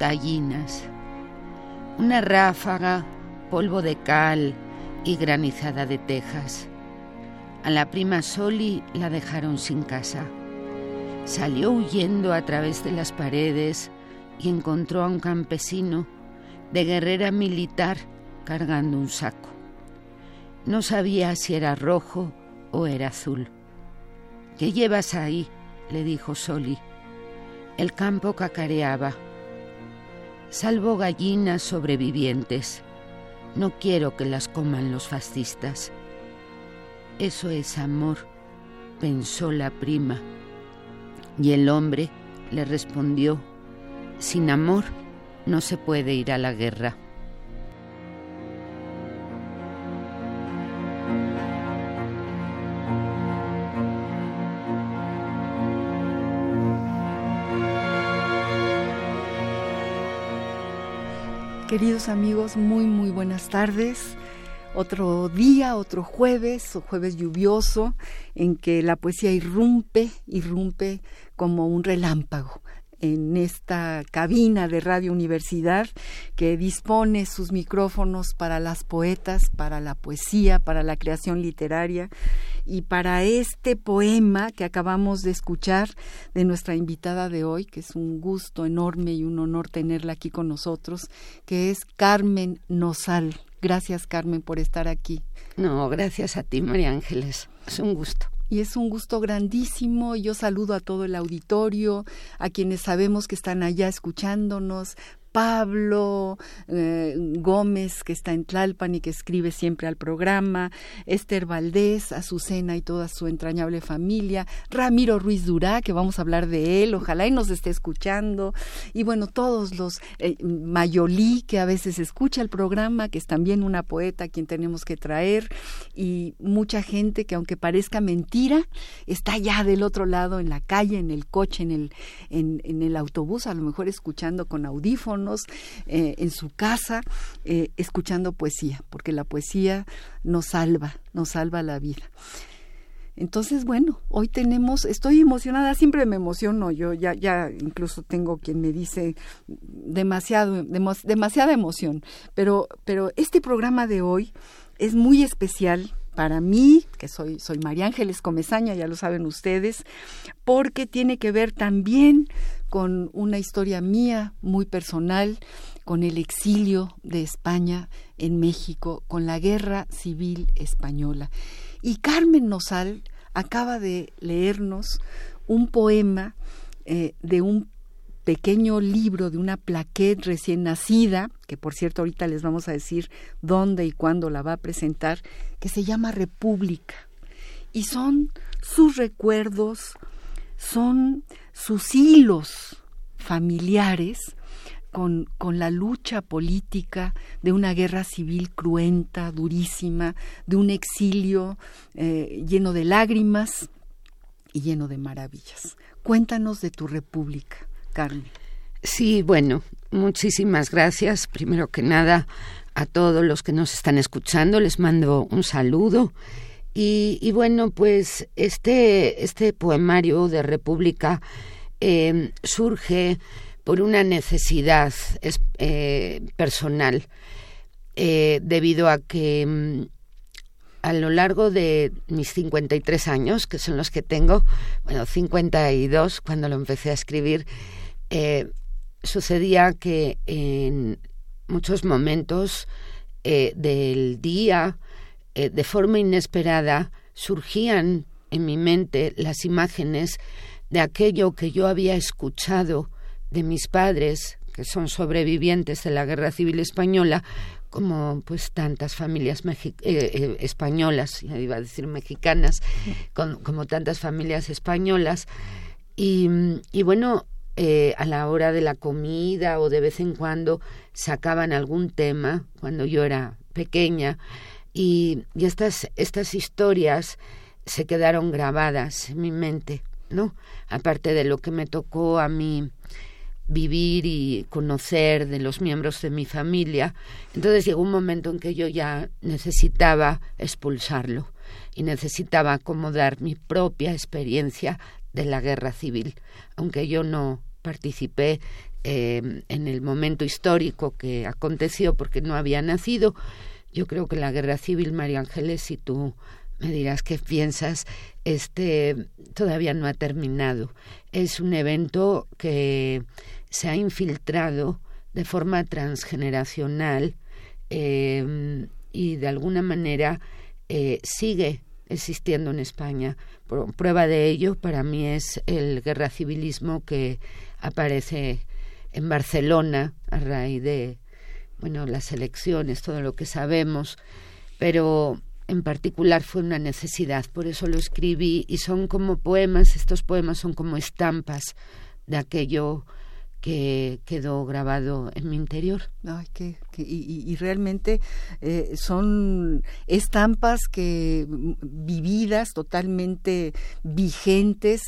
Gallinas. Una ráfaga, polvo de cal y granizada de tejas. A la prima Soli la dejaron sin casa. Salió huyendo a través de las paredes y encontró a un campesino de guerrera militar cargando un saco. No sabía si era rojo o era azul. ¿Qué llevas ahí? le dijo Soli. El campo cacareaba Salvo gallinas sobrevivientes. No quiero que las coman los fascistas. Eso es amor, pensó la prima. Y el hombre le respondió, sin amor no se puede ir a la guerra. Queridos amigos, muy muy buenas tardes. Otro día, otro jueves, jueves lluvioso, en que la poesía irrumpe, irrumpe como un relámpago en esta cabina de Radio Universidad que dispone sus micrófonos para las poetas, para la poesía, para la creación literaria y para este poema que acabamos de escuchar de nuestra invitada de hoy, que es un gusto enorme y un honor tenerla aquí con nosotros, que es Carmen Nosal. Gracias Carmen por estar aquí. No, gracias a ti María Ángeles. Es un gusto y es un gusto grandísimo. Yo saludo a todo el auditorio, a quienes sabemos que están allá escuchándonos, Pablo eh, Gómez, que está en Tlalpan y que escribe siempre al programa, Esther Valdés, Azucena y toda su entrañable familia, Ramiro Ruiz Durá, que vamos a hablar de él, ojalá y nos esté escuchando, y bueno, todos los, eh, Mayolí, que a veces escucha el programa, que es también una poeta a quien tenemos que traer, y mucha gente que aunque parezca mentira, está ya del otro lado, en la calle, en el coche, en el, en, en el autobús, a lo mejor escuchando con audífonos, eh, en su casa, eh, escuchando poesía, porque la poesía nos salva, nos salva la vida. Entonces, bueno, hoy tenemos, estoy emocionada, siempre me emociono, yo ya, ya incluso tengo quien me dice demasiado, demasiada emoción, pero, pero este programa de hoy es muy especial para mí, que soy, soy María Ángeles Comezaña, ya lo saben ustedes, porque tiene que ver también con una historia mía muy personal, con el exilio de España en México, con la guerra civil española. Y Carmen Nosal acaba de leernos un poema eh, de un pequeño libro de una plaquette recién nacida, que por cierto ahorita les vamos a decir dónde y cuándo la va a presentar, que se llama República. Y son sus recuerdos, son sus hilos familiares con, con, la lucha política de una guerra civil cruenta, durísima, de un exilio eh, lleno de lágrimas y lleno de maravillas. Cuéntanos de tu república. Carmen. Sí, bueno, muchísimas gracias. Primero que nada, a todos los que nos están escuchando, les mando un saludo. Y, bueno, pues este, este poemario de República em, surge por una necesidad eh, personal, eh, debido a que em, a lo largo de mis 53 años, que son los que tengo, bueno, 52 cuando lo empecé a escribir, eh, sucedía que en muchos momentos del día eh, de forma inesperada surgían en mi mente las imágenes de aquello que yo había escuchado de mis padres, que son sobrevivientes de la Guerra Civil Española, como pues tantas familias eh, eh, españolas, iba a decir mexicanas, como tantas familias españolas. Y, bueno, eh, a la hora de la comida o de vez en cuando sacaban algún tema cuando yo era pequeña y, estas, estas historias se quedaron grabadas en mi mente, ¿no? Aparte de lo que me tocó a mí vivir y conocer de los miembros de mi familia. Entonces llegó un momento en que yo ya necesitaba expulsarlo y necesitaba acomodar mi propia experiencia de la guerra civil, aunque yo no participé eh, en el momento histórico que aconteció porque no había nacido. Yo creo que la guerra civil, María Ángeles, si tú me dirás qué piensas, este todavía no ha terminado. Es un evento que se ha infiltrado de forma transgeneracional eh, y de alguna manera eh, sigue existiendo en España. prueba de ello para mí es el guerra civilismo que aparece en Barcelona a raíz de bueno las elecciones, todo lo que sabemos, pero en particular fue una necesidad, por eso lo escribí y son como poemas, estos poemas son como estampas de aquello que quedó grabado en mi interior. Ay, que, y, realmente eh, son estampas que mm, vividas, totalmente vigentes,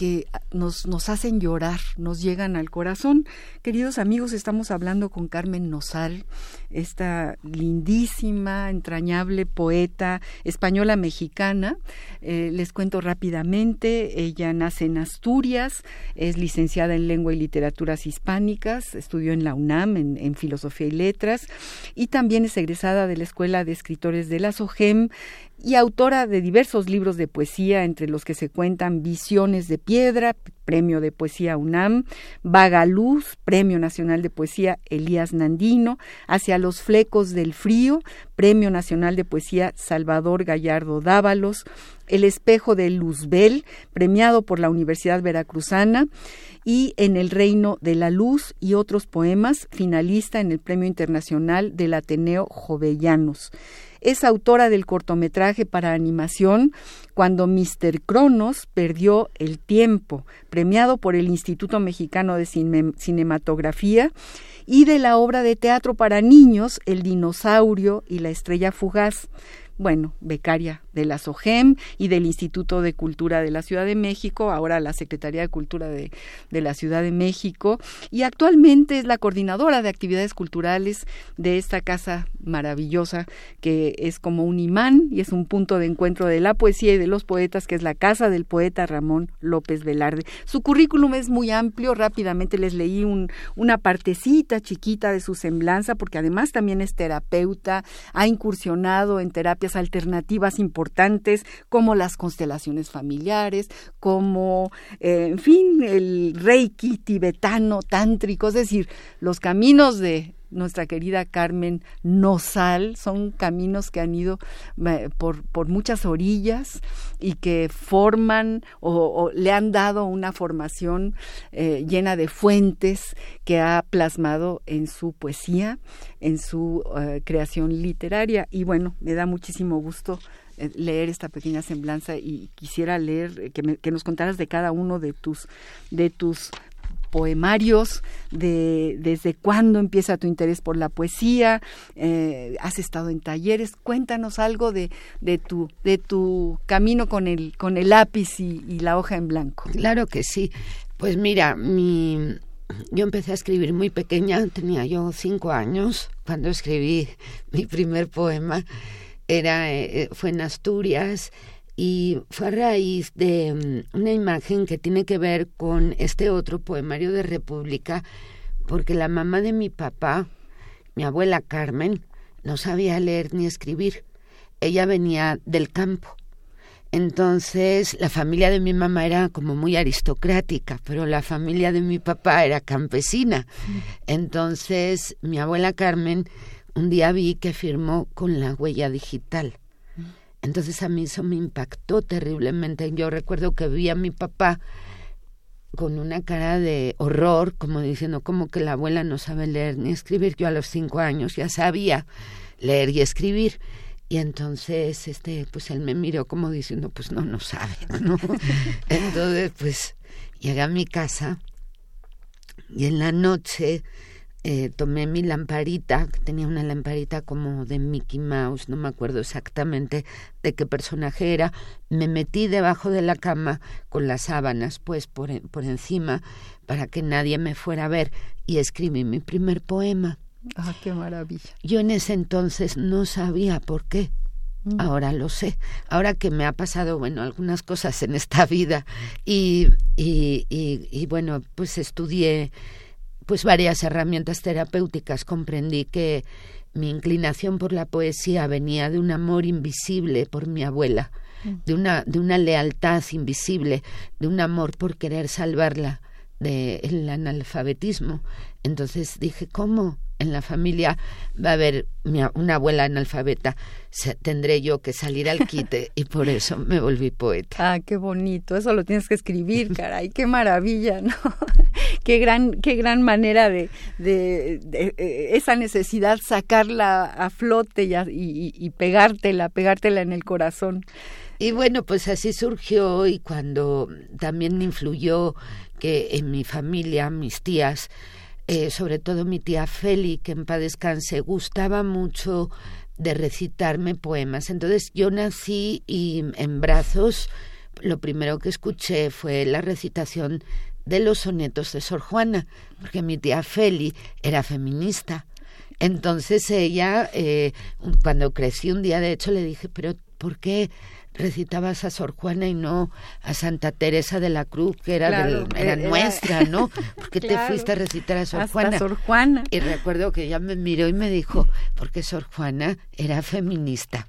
que nos, nos hacen llorar, nos llegan al corazón. Queridos amigos, estamos hablando con Carmen Nosal, esta lindísima, entrañable poeta española mexicana. Eh, les cuento rápidamente, ella nace en Asturias, es licenciada en Lengua y Literaturas Hispánicas, estudió en la UNAM en, en Filosofía y Letras y también es egresada de la Escuela de Escritores de la SOGEM y autora de diversos libros de poesía, entre los que se cuentan Visiones de Piedra, Premio de Poesía UNAM, Vaga Luz, Premio Nacional de Poesía Elías Nandino, Hacia los Flecos del Frío, Premio Nacional de Poesía Salvador Gallardo Dávalos, El Espejo de Luzbel, premiado por la Universidad Veracruzana, y En el Reino de la Luz y otros poemas, finalista en el Premio Internacional del Ateneo Jovellanos. Es autora del cortometraje para animación Cuando Mr. Cronos perdió el tiempo, premiado por el Instituto Mexicano de Cinematografía, y de la obra de teatro para niños El dinosaurio y la estrella fugaz bueno, becaria de la SOGEM y del Instituto de Cultura de la Ciudad de México, ahora la Secretaría de Cultura de, de, la Ciudad de México, y actualmente es la coordinadora de actividades culturales de esta casa maravillosa que es como un imán y es un punto de encuentro de la poesía y de los poetas, que es la casa del poeta Ramón López Velarde. Su currículum es muy amplio, rápidamente les leí un, una partecita chiquita de su semblanza, porque además también es terapeuta, ha incursionado en terapias alternativas importantes como las constelaciones familiares, como, eh, en fin, el reiki tibetano, tántrico, es decir, los caminos de nuestra querida Carmen Nosal, son caminos que han ido eh, por, por muchas orillas y que forman o, le han dado una formación eh, llena de fuentes que ha plasmado en su poesía, en su eh, creación literaria. Y bueno, me da muchísimo gusto leer esta pequeña semblanza y quisiera leer que, que, nos contaras de cada uno de tus de tus poemarios, de desde cuándo empieza tu interés por la poesía, eh, has estado en talleres, cuéntanos algo de, de, tu, de tu camino con el, con el lápiz y, la hoja en blanco. Claro que sí. Pues mira, mi, yo empecé a escribir muy pequeña, tenía yo cinco años cuando escribí mi primer poema. Era, eh, fue en Asturias y fue a raíz de mm, una imagen que tiene que ver con este otro poemario de República, porque la mamá de mi papá, mi abuela Carmen, no sabía leer ni escribir. Ella venía del campo. Entonces, la familia de mi mamá era como muy aristocrática, pero la familia de mi papá era campesina. Entonces, mi abuela Carmen un día vi que firmó con la huella digital Entonces a mí eso me impactó terriblemente. Yo recuerdo que vi a mi papá con una cara de horror, como diciendo, como que la abuela no sabe leer ni escribir. Yo a los cinco años ya sabía leer y escribir. Y entonces, este, pues él me miró como diciendo, pues no, no sabe, ¿no? entonces, pues llegué a mi casa y en la noche eh, tomé mi lamparita, que tenía una lamparita como de Mickey Mouse, no me acuerdo exactamente de qué personaje era, me metí debajo de la cama con las sábanas pues por, por encima para que nadie me fuera a ver y escribí mi primer poema. Ah, qué maravilla. Yo en ese entonces no sabía por qué. Mm. Ahora lo sé. Ahora que me ha pasado, bueno, algunas cosas en esta vida y, y, y, y bueno, pues estudié pues varias herramientas terapéuticas. Comprendí que mi inclinación por la poesía venía de un amor invisible por mi abuela, mm. de una, de una lealtad invisible, de un amor por querer salvarla del analfabetismo. Entonces dije, ¿cómo? En la familia va a haber una abuela analfabeta, tendré yo que salir al quite y por eso me volví poeta. Ah, qué bonito, eso lo tienes que escribir, caray, qué maravilla, ¿no? qué gran, qué gran manera de, de, eh, esa necesidad sacarla a flote y, y, y pegártela, pegártela en el corazón. Y bueno, pues así surgió y cuando también influyó que en mi familia, mis tías, eh, sobre todo mi tía Feli, que en paz descanse, gustaba mucho de recitarme poemas. Entonces yo nací y en brazos lo primero que escuché fue la recitación de los sonetos de Sor Juana, porque mi tía Feli era feminista. Entonces ella, eh, cuando crecí un día, de hecho le dije, pero ¿por qué recitabas a Sor Juana y no a Santa Teresa de la Cruz, que era, era, nuestra, ¿no? Porque te fuiste a recitar a Sor Juana. Sor Juana. Y recuerdo que ella me miró y me dijo, porque Sor Juana era feminista.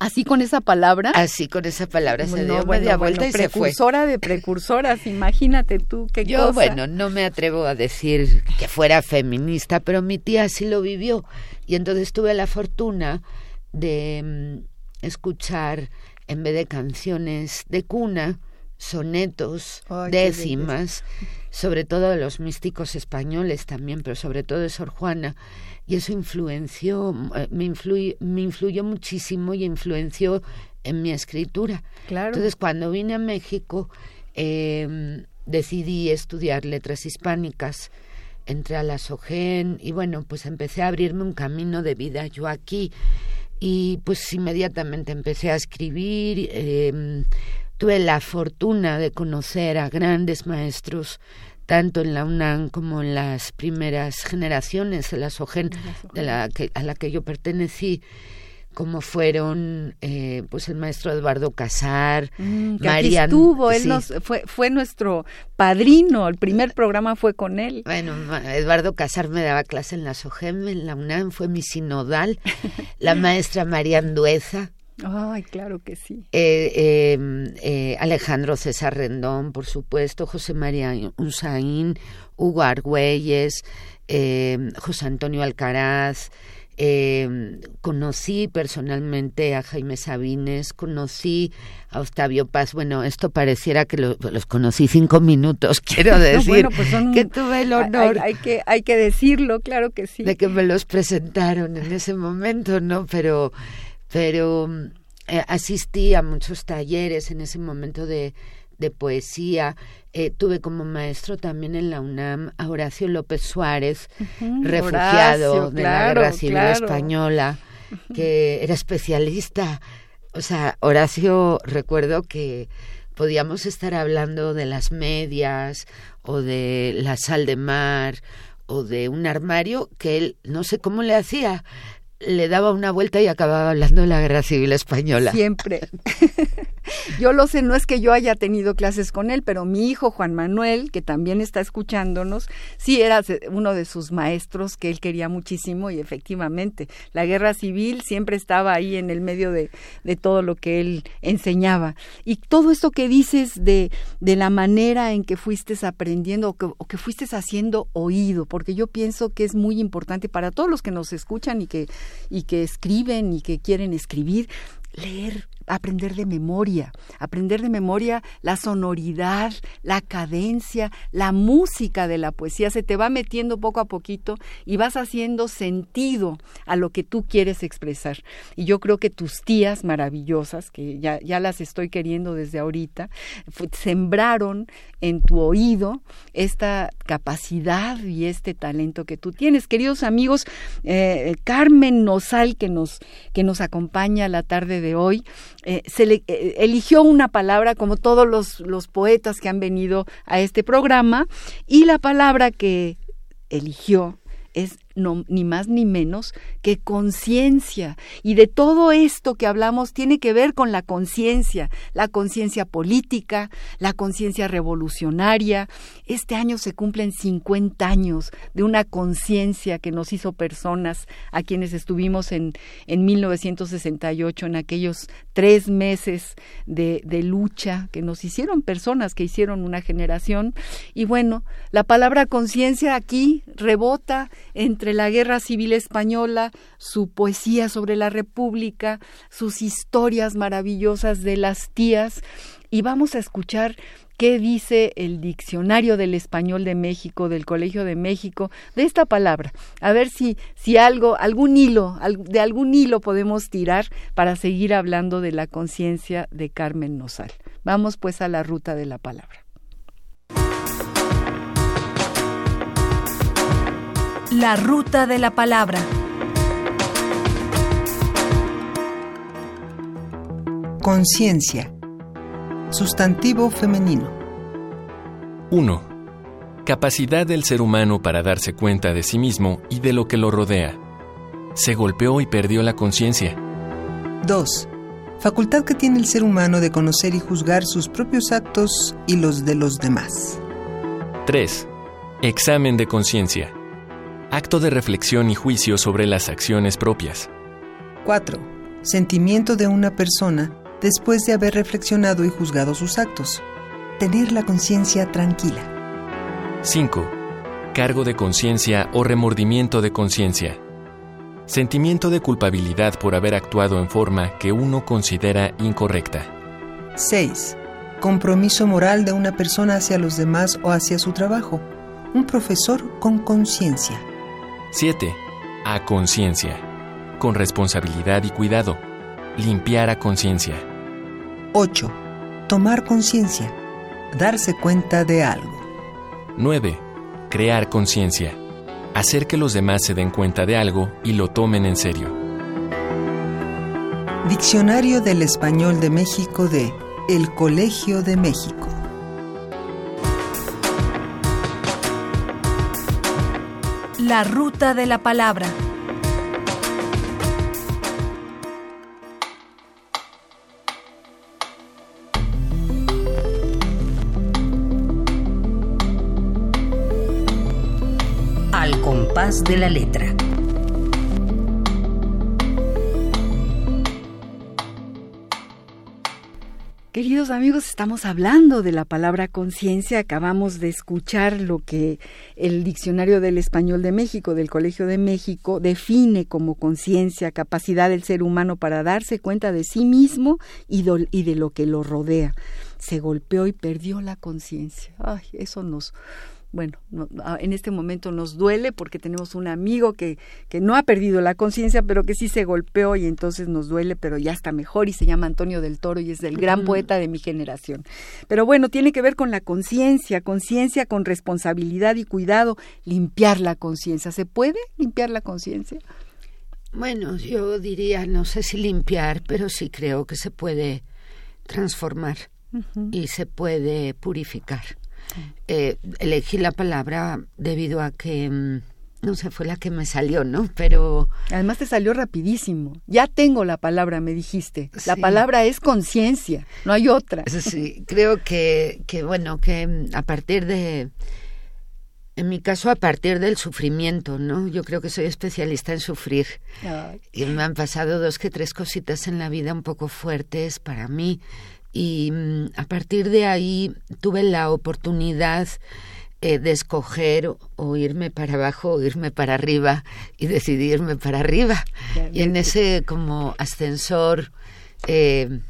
Así con esa palabra. Así con esa palabra se dio media vuelta y se fue. Precursora de precursoras, imagínate tú qué Yo, bueno, no me atrevo a decir que fuera feminista, pero mi tía sí lo vivió. Y entonces tuve la fortuna de mm, escuchar en vez de canciones de cuna, sonetos, décimas, sobre todo de los místicos españoles también, pero sobre todo de Sor Juana, y eso influenció, eh, me, me influyó muchísimo y influenció en mi escritura. Claro. Entonces, cuando vine a México, eh, decidí estudiar letras hispánicas, entré a la SOGEN y bueno, pues empecé a abrirme un camino de vida yo aquí y pues inmediatamente empecé a escribir. Eh, tuve la fortuna de conocer a grandes maestros tanto en la UNAM como en las primeras generaciones de la SOGEN, de la que, a la que yo pertenecí como fueron eh, pues el maestro Eduardo Casar, mm, estuvo, él nos, fue, fue nuestro padrino, el primer programa fue con él. Bueno, Eduardo Casar me daba clase en la SOGEM, en la UNAM, fue mi sinodal, la maestra María Andueza. Ay, claro que sí. Eh, em, eh, Alejandro César Rendón, por supuesto, José María Unzaín, Hugo Argüelles, em, José Antonio Alcaraz, eh, conocí personalmente a Jaime Sabines, conocí a Octavio Paz. Bueno, esto pareciera que los conocí cinco minutos, quiero decir pues que tuve el honor. Hay, que, hay que decirlo, claro que sí. De que me los presentaron en ese momento, ¿no? Pero, pero eh, asistí a muchos talleres en ese momento de, de poesía. Eh, tuve como maestro también en la UNAM a Horacio López Suárez, refugiado de la Guerra Civil Española, que era especialista. O sea, Horacio, recuerdo que podíamos estar hablando de las medias o de la sal de mar o de un armario que él no sé cómo le hacía, le daba una vuelta y acababa hablando de la guerra civil española. Siempre. yo lo sé, no es que yo haya tenido clases con él, pero mi hijo Juan Manuel, que también está escuchándonos, sí era uno de sus maestros que él quería muchísimo y efectivamente la guerra civil siempre estaba ahí en el medio de, todo lo que él enseñaba. Y todo esto que dices de, de la manera en que fuiste aprendiendo o que, o fuiste haciendo oído, porque yo pienso que es muy importante para todos los que nos escuchan y que y que escriben y que quieren escribir, leer aprender de memoria, aprender de memoria la sonoridad, la cadencia, la música de la poesía, se te va metiendo poco a poquito y vas haciendo sentido a lo que tú quieres expresar. Y yo creo que tus tías maravillosas, que ya, ya las estoy queriendo desde ahorita, sembraron en tu oído esta capacidad y este talento que tú tienes. Queridos amigos, eh, Carmen Nosal, que nos, que nos acompaña la tarde de hoy, eh, se le, eh, eligió una palabra como todos los, los poetas que han venido a este programa y la palabra que eligió es no, ni más ni menos que conciencia. Y de todo esto que hablamos tiene que ver con la conciencia, la conciencia política, la conciencia revolucionaria. Este año se cumplen 50 años de una conciencia que nos hizo personas a quienes estuvimos en, en 1968, en aquellos tres meses de, de lucha que nos hicieron personas, que hicieron una generación. Y bueno, la palabra conciencia aquí rebota entre la Guerra Civil Española, su poesía sobre la República, sus historias maravillosas de las tías, y vamos a escuchar qué dice el diccionario del español de México, del Colegio de México, de esta palabra. A ver si, si algo, algún hilo, de algún hilo podemos tirar para seguir hablando de la conciencia de Carmen Nosal. Vamos pues a la ruta de la palabra. La ruta de la palabra. Conciencia. Sustantivo femenino. 1. Capacidad del ser humano para darse cuenta de sí mismo y de lo que lo rodea. Se golpeó y perdió la conciencia. 2. Facultad que tiene el ser humano de conocer y juzgar sus propios actos y los de los demás. 3. Examen de conciencia acto de reflexión y juicio sobre las acciones propias. 4. Sentimiento de una persona después de haber reflexionado y juzgado sus actos. Tener la conciencia tranquila. 5. Cargo de conciencia o remordimiento de conciencia. Sentimiento de culpabilidad por haber actuado en forma que uno considera incorrecta. 6. Compromiso moral de una persona hacia los demás o hacia su trabajo. Un profesor con conciencia. 7. A conciencia. Con responsabilidad y cuidado. Limpiar a conciencia. 8. Tomar conciencia. Darse cuenta de algo. 9. Crear conciencia. Hacer que los demás se den cuenta de algo y lo tomen en serio. Diccionario del Español de México de El Colegio de México. La ruta de la palabra. Al compás de la letra. Amigos, estamos hablando de la palabra conciencia. Acabamos de escuchar lo que el Diccionario del Español de México, del Colegio de México, define como conciencia, capacidad del ser humano para darse cuenta de sí mismo y, y de lo que lo rodea. Se golpeó y perdió la conciencia. Ay, eso nos, bueno, en este momento nos duele porque tenemos un amigo que, que no ha perdido la conciencia, pero que sí se golpeó y entonces nos duele, pero ya está mejor y se llama Antonio del Toro y es el gran poeta de mi generación. Pero bueno, tiene que ver con la conciencia, conciencia con responsabilidad y cuidado, limpiar la conciencia. ¿Se puede limpiar la conciencia? Bueno, yo diría, no sé si limpiar, pero sí creo que se puede transformar y se puede purificar. Eh, elegí la palabra debido a que mm, no sé, fue la que me salió, ¿no? Pero... Además te salió rapidísimo. Ya tengo la palabra, me dijiste. La palabra es conciencia, no hay otra. Sí, creo que, que, bueno, que mm, a partir de... En mi caso, a partir del sufrimiento, ¿no? Yo creo que soy especialista en sufrir. Y me han pasado dos que tres cositas en la vida un poco fuertes para mí y mm, a partir de ahí tuve la oportunidad eh, de escoger o irme para abajo o irme para arriba y decidirme para arriba. y en ese como ascensor eh,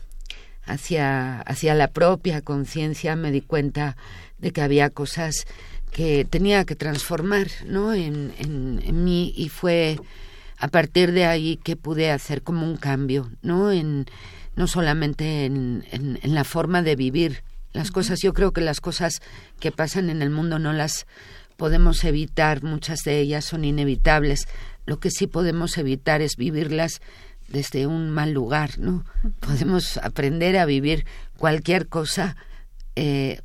hacia, hacia la propia conciencia, me di cuenta de que había cosas que tenía que transformar ¿no? en, en, mí y fue a partir de ahí que pude hacer como un cambio, ¿no? En, no solamente en, en, la forma de vivir las cosas. Yo creo que las cosas que pasan en el mundo no las podemos evitar, muchas de ellas son inevitables. Lo que sí podemos evitar es vivirlas desde un mal lugar, ¿no? Podemos aprender a vivir cualquier cosa eh,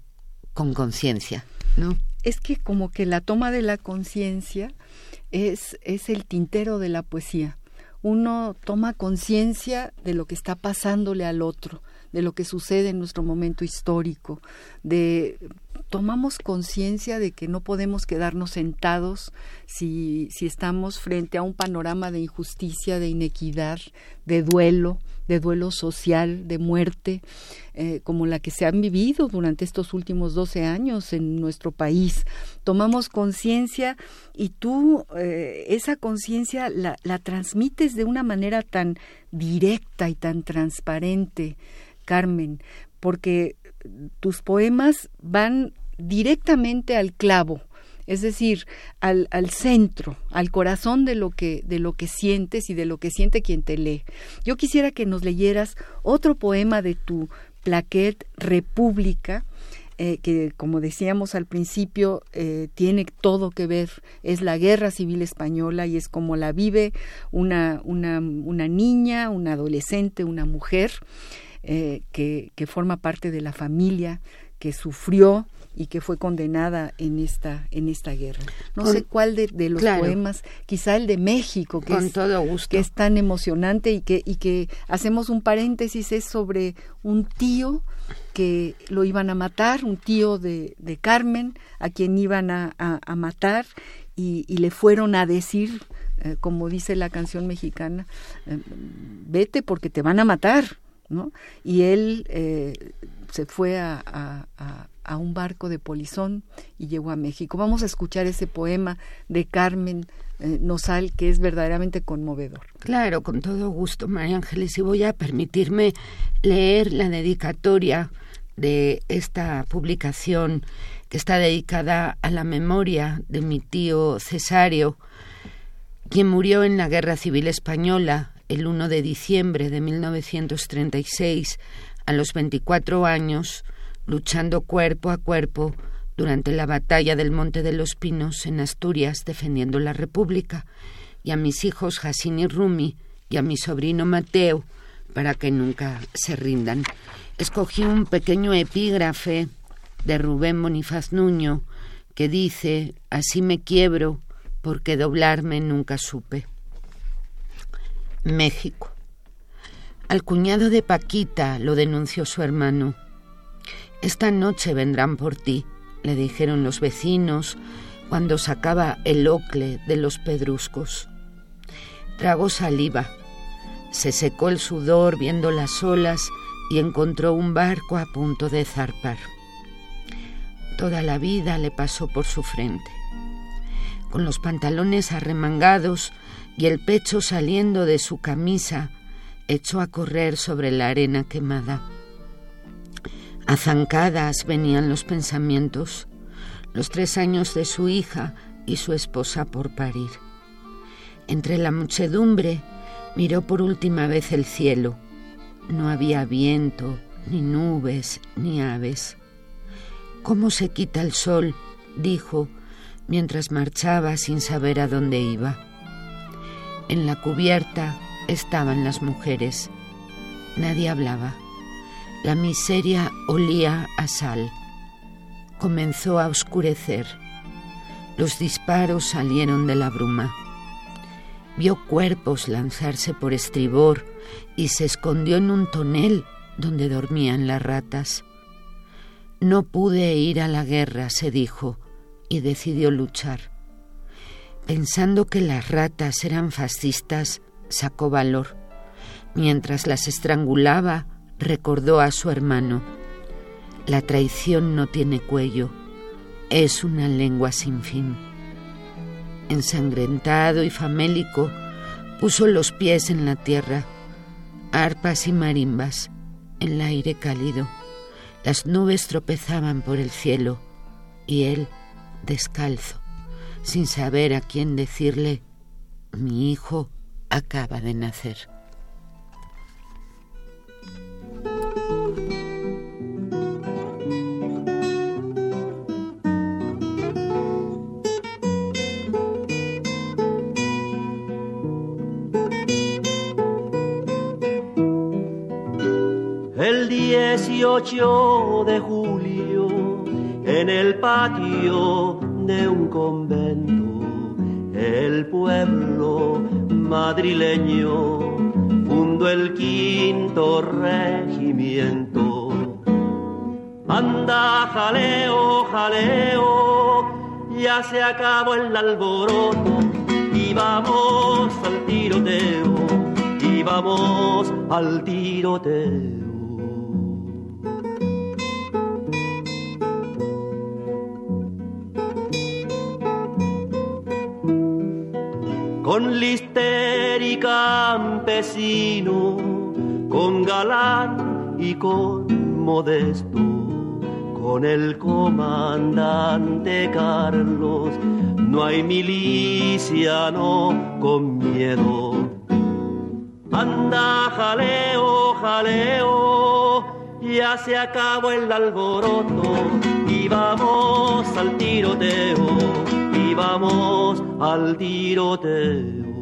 con conciencia, ¿no? Es que como que la toma de la conciencia es, es el tintero de la poesía uno toma conciencia de lo que está pasándole al otro, de lo que sucede en nuestro momento histórico, de tomamos conciencia de que no podemos quedarnos sentados si, si estamos frente a un panorama de injusticia, de inequidad, de duelo, de duelo social, de muerte, eh, como la que se han vivido durante estos últimos 12 años en nuestro país. Tomamos conciencia y tú eh, esa conciencia la, la transmites de una manera tan directa y tan transparente, Carmen, porque tus poemas van directamente al clavo es decir, al, centro, al corazón de lo que de lo que sientes y de lo que siente quien te lee. Yo quisiera que nos leyeras otro poema de tu plaquette República, eh, que como decíamos al principio eh, tiene todo que ver, es la guerra civil española y es como la vive una, una, una niña, una adolescente, una mujer eh, que, que forma parte de la familia, que sufrió y que fue condenada en esta en esta guerra. No sé cuál de, los poemas, quizá el de México, que es, que es tan emocionante y que y que hacemos un paréntesis es sobre un tío que lo iban a matar, un tío de, de Carmen, a quien iban a, a, matar y, y, le fueron a decir, eh, como dice la canción mexicana, eh, vete porque te van a matar, ¿no? Y él eh, se fue a, a un barco de polizón y llegó a México. Vamos a escuchar ese poema de Carmen eh, Nosal que es verdaderamente conmovedor. Claro, con todo gusto, María Ángeles, y voy a permitirme leer la dedicatoria de esta publicación que está dedicada a la memoria de mi tío Cesario, quien murió en la Guerra Civil Española el 1 de diciembre de 1936 a los 24 años luchando cuerpo a cuerpo durante la batalla del Monte de los Pinos en Asturias defendiendo la República, y a mis hijos Jacín y Rumi y a mi sobrino Mateo para que nunca se rindan. Escogí un pequeño epígrafe de Rubén Bonifaz Nuño que dice, así me quiebro porque doblarme nunca supe. México. Al cuñado de Paquita lo denunció su hermano. Esta noche vendrán por ti, le dijeron los vecinos cuando sacaba el ocle de los pedruscos. Tragó saliva, se secó el sudor viendo las olas y encontró un barco a punto de zarpar. Toda la vida le pasó por su frente. Con los pantalones arremangados y el pecho saliendo de su camisa, echó a correr sobre la arena quemada. Azancadas venían los pensamientos, los tres años de su hija y su esposa por parir. Entre la muchedumbre miró por última vez el cielo. No había viento, ni nubes, ni aves. ¿Cómo se quita el sol? dijo, mientras marchaba sin saber a dónde iba. En la cubierta estaban las mujeres. Nadie hablaba. La miseria olía a sal. Comenzó a oscurecer. Los disparos salieron de la bruma. Vio cuerpos lanzarse por estribor y se escondió en un tonel donde dormían las ratas. No pude ir a la guerra, se dijo, y decidió luchar. Pensando que las ratas eran fascistas, sacó valor. Mientras las estrangulaba, recordó a su hermano, la traición no tiene cuello, es una lengua sin fin. Ensangrentado y famélico, puso los pies en la tierra, arpas y marimbas, el aire cálido. Las nubes tropezaban por el cielo y él, descalzo, sin saber a quién decirle, mi hijo acaba de nacer. El 18 de julio, en el patio de un convento, el pueblo madrileño fundó el quinto regimiento. Anda, jaleo, jaleo, ya se acabó el alboroto y vamos al tiroteo, y vamos al tiroteo. Con lister y campesino, con galán y con modesto, con el comandante Carlos, no hay miliciano con miedo. Anda, jaleo, jaleo, ya se acabó el alboroto y vamos al tiroteo vamos al tiroteo.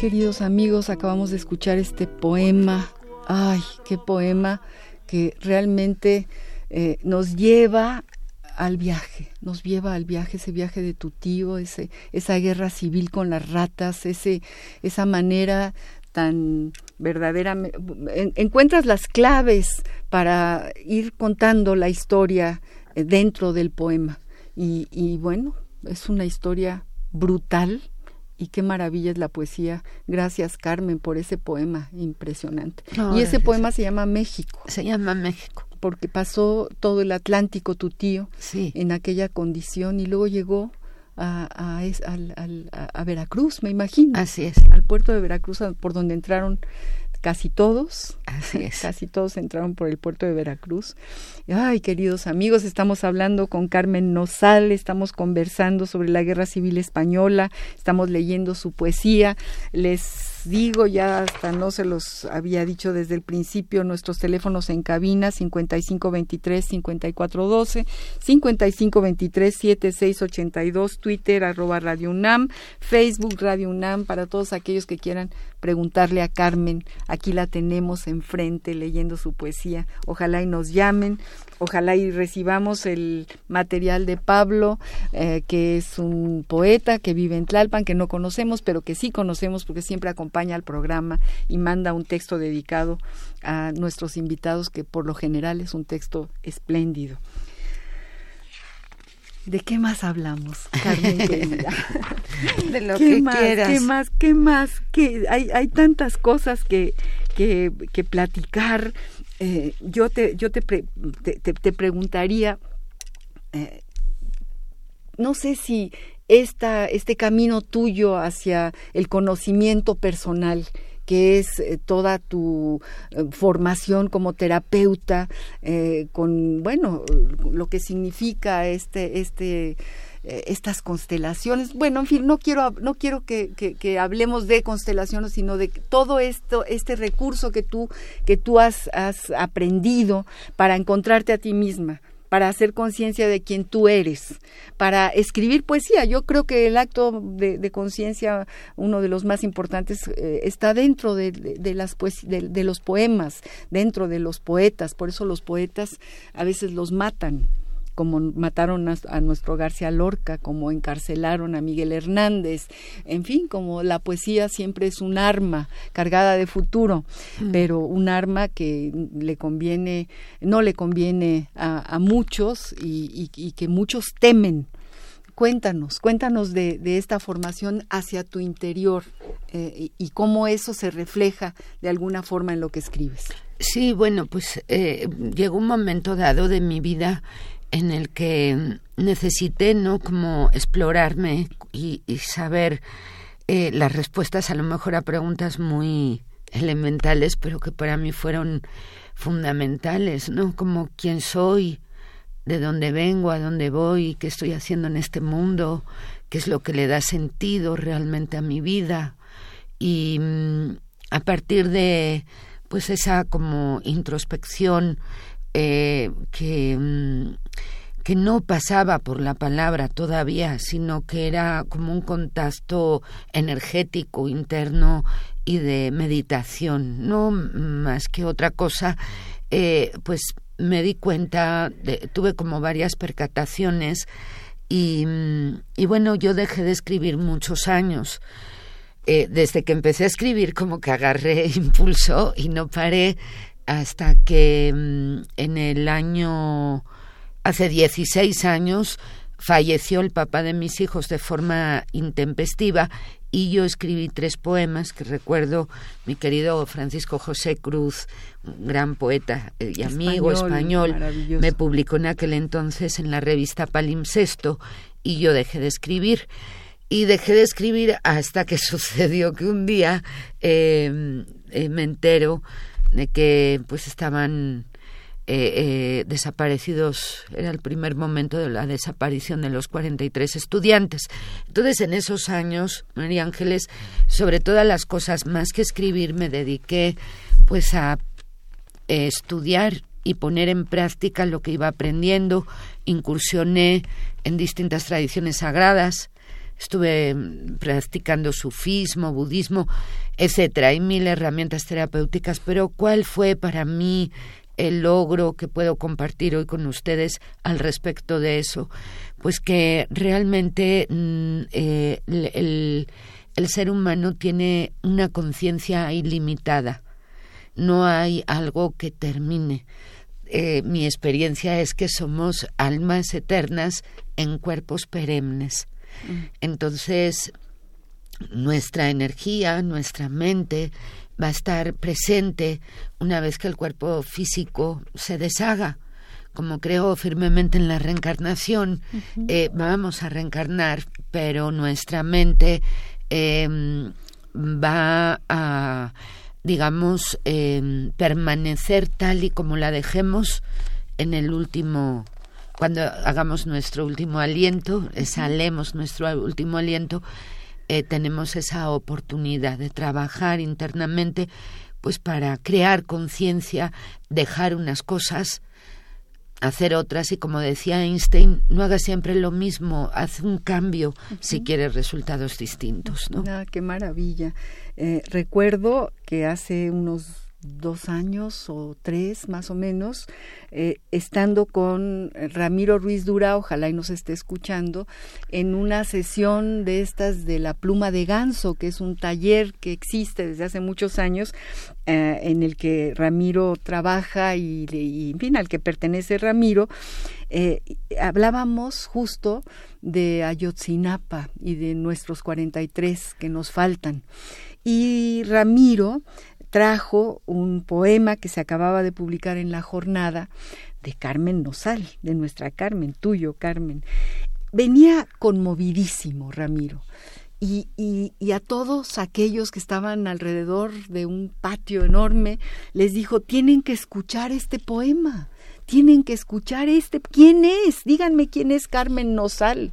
Queridos amigos, acabamos de escuchar este poema. Ay, qué poema que realmente eh, nos lleva al viaje, nos lleva al viaje, ese viaje de tu tío, ese, esa guerra civil con las ratas, ese, esa manera tan verdadera. encuentras las claves para ir contando la historia eh, dentro del poema. Y, y bueno, es una historia brutal, y qué maravilla es la poesía. Gracias, Carmen, por ese poema impresionante. y ese poema se llama México. Se llama México porque pasó todo el Atlántico tu tío en aquella condición y luego llegó a, a, a, Veracruz, me imagino. Así es. Al puerto de Veracruz, por donde entraron casi todos, Así es. casi todos entraron por el puerto de Veracruz. Ay, queridos amigos, estamos hablando con Carmen Nosal, estamos conversando sobre la Guerra Civil Española, estamos leyendo su poesía. Les digo, ya hasta no se los había dicho desde el principio, nuestros teléfonos en cabina 5523-5412, 5523-7682, Twitter arroba Radio UNAM, Facebook Radio UNAM, para todos aquellos que quieran preguntarle a Carmen, aquí la tenemos enfrente leyendo su poesía, ojalá y nos llamen Ojalá y recibamos el material de Pablo, eh, que es un poeta que vive en Tlalpan, que no conocemos, pero que sí conocemos porque siempre acompaña al programa y manda un texto dedicado a nuestros invitados, que por lo general es un texto espléndido. ¿De qué más hablamos, Carmen De lo que más, quieras. ¿Qué más? ¿Qué más? ¿Qué? Hay, hay tantas cosas que, que, que platicar eh, yo te, yo te, te, preguntaría, eh, no sé si esta, este camino tuyo hacia el conocimiento personal, que es eh, toda tu formación como terapeuta, con, bueno, lo que significa este, este, eh, estas constelaciones. Bueno, en fin, no quiero, no quiero que, hablemos de constelaciones, sino de todo esto, este recurso que tú, que tú has, has aprendido para encontrarte a ti misma para hacer conciencia de quién tú eres, para escribir poesía. Yo creo que el acto de, conciencia, uno de los más importantes, eh, está dentro de, de, los poemas, dentro de los poetas. Por eso los poetas a veces los matan como mataron a, nuestro García Lorca, como encarcelaron a Miguel Hernández, en fin, como la poesía siempre es un arma cargada de futuro, mm. pero un arma que le conviene, no le conviene a, muchos y, que muchos temen. Cuéntanos, cuéntanos de, esta formación hacia tu interior eh, y, cómo eso se refleja de alguna forma en lo que escribes. Sí, bueno, pues eh, llegó un momento dado de mi vida en el que necesité, ¿no? Como explorarme y, saber eh, las respuestas a lo mejor a preguntas muy elementales, pero que para mí fueron fundamentales, ¿no? Como quién soy, de dónde vengo, a dónde voy, qué estoy haciendo en este mundo, qué es lo que le da sentido realmente a mi vida. Y mm, a partir de pues esa como introspección eh, que, mm, que no pasaba por la palabra todavía, sino que era como un contacto energético interno y de meditación, no más que otra cosa, eh, pues me di cuenta, tuve como varias percataciones y, mm, y, bueno, yo dejé de escribir muchos años. Eh, desde que empecé a escribir como que agarré impulso y no paré hasta que mm, en el año, hace 16 años, falleció el papá de mis hijos de forma intempestiva y yo escribí tres poemas que recuerdo mi querido Francisco José Cruz, un gran poeta y amigo español, me publicó en aquel entonces en la revista Palimpsesto y yo dejé de escribir. Y dejé de escribir hasta que sucedió que un día em, eh, me entero de que pues estaban eh, eh, desaparecidos, era el primer momento de la desaparición de los 43 estudiantes. Entonces, en esos años, María Ángeles, sobre todas las cosas, más que escribir, me dediqué pues a eh, estudiar y poner en práctica lo que iba aprendiendo, incursioné en distintas tradiciones sagradas, estuve mm, practicando sufismo, budismo, etcétera, hay mil herramientas terapéuticas, pero ¿cuál fue para mí el logro que puedo compartir hoy con ustedes al respecto de eso? Pues que realmente mm, eh, el, el ser humano tiene una conciencia ilimitada, no hay algo que termine. Eh, mi experiencia es que somos almas eternas en cuerpos perennes. Mm. Entonces, nuestra energía, nuestra mente va a estar presente una vez que el cuerpo físico se deshaga. Como creo firmemente en la reencarnación, eh, vamos a reencarnar, pero nuestra mente em, va a, digamos, em, permanecer tal y como la dejemos en el último cuando hagamos nuestro último aliento, exhalemos nuestro último aliento, eh, tenemos esa oportunidad de trabajar internamente pues para crear conciencia, dejar unas cosas, hacer otras y como decía Einstein, no haga siempre lo mismo, haz un cambio si quieres resultados distintos. ¿no? Ah, qué maravilla. Eh, recuerdo que hace unos dos años o tres más o menos, eh, estando con Ramiro Ruiz Dura, ojalá y nos esté escuchando, en una sesión de estas de la pluma de ganso, que es un taller que existe desde hace muchos años, eh, en el que Ramiro trabaja y, en fin, al que pertenece Ramiro, eh, hablábamos justo de Ayotzinapa y de nuestros 43 que nos faltan. Y Ramiro trajo un poema que se acababa de publicar en la jornada de Carmen Nosal, de nuestra Carmen, tuyo Carmen. Venía conmovidísimo Ramiro. Y, y, a todos aquellos que estaban alrededor de un patio enorme, les dijo, tienen que escuchar este poema tienen que escuchar este. ¿Quién es? Díganme quién es Carmen Nosal.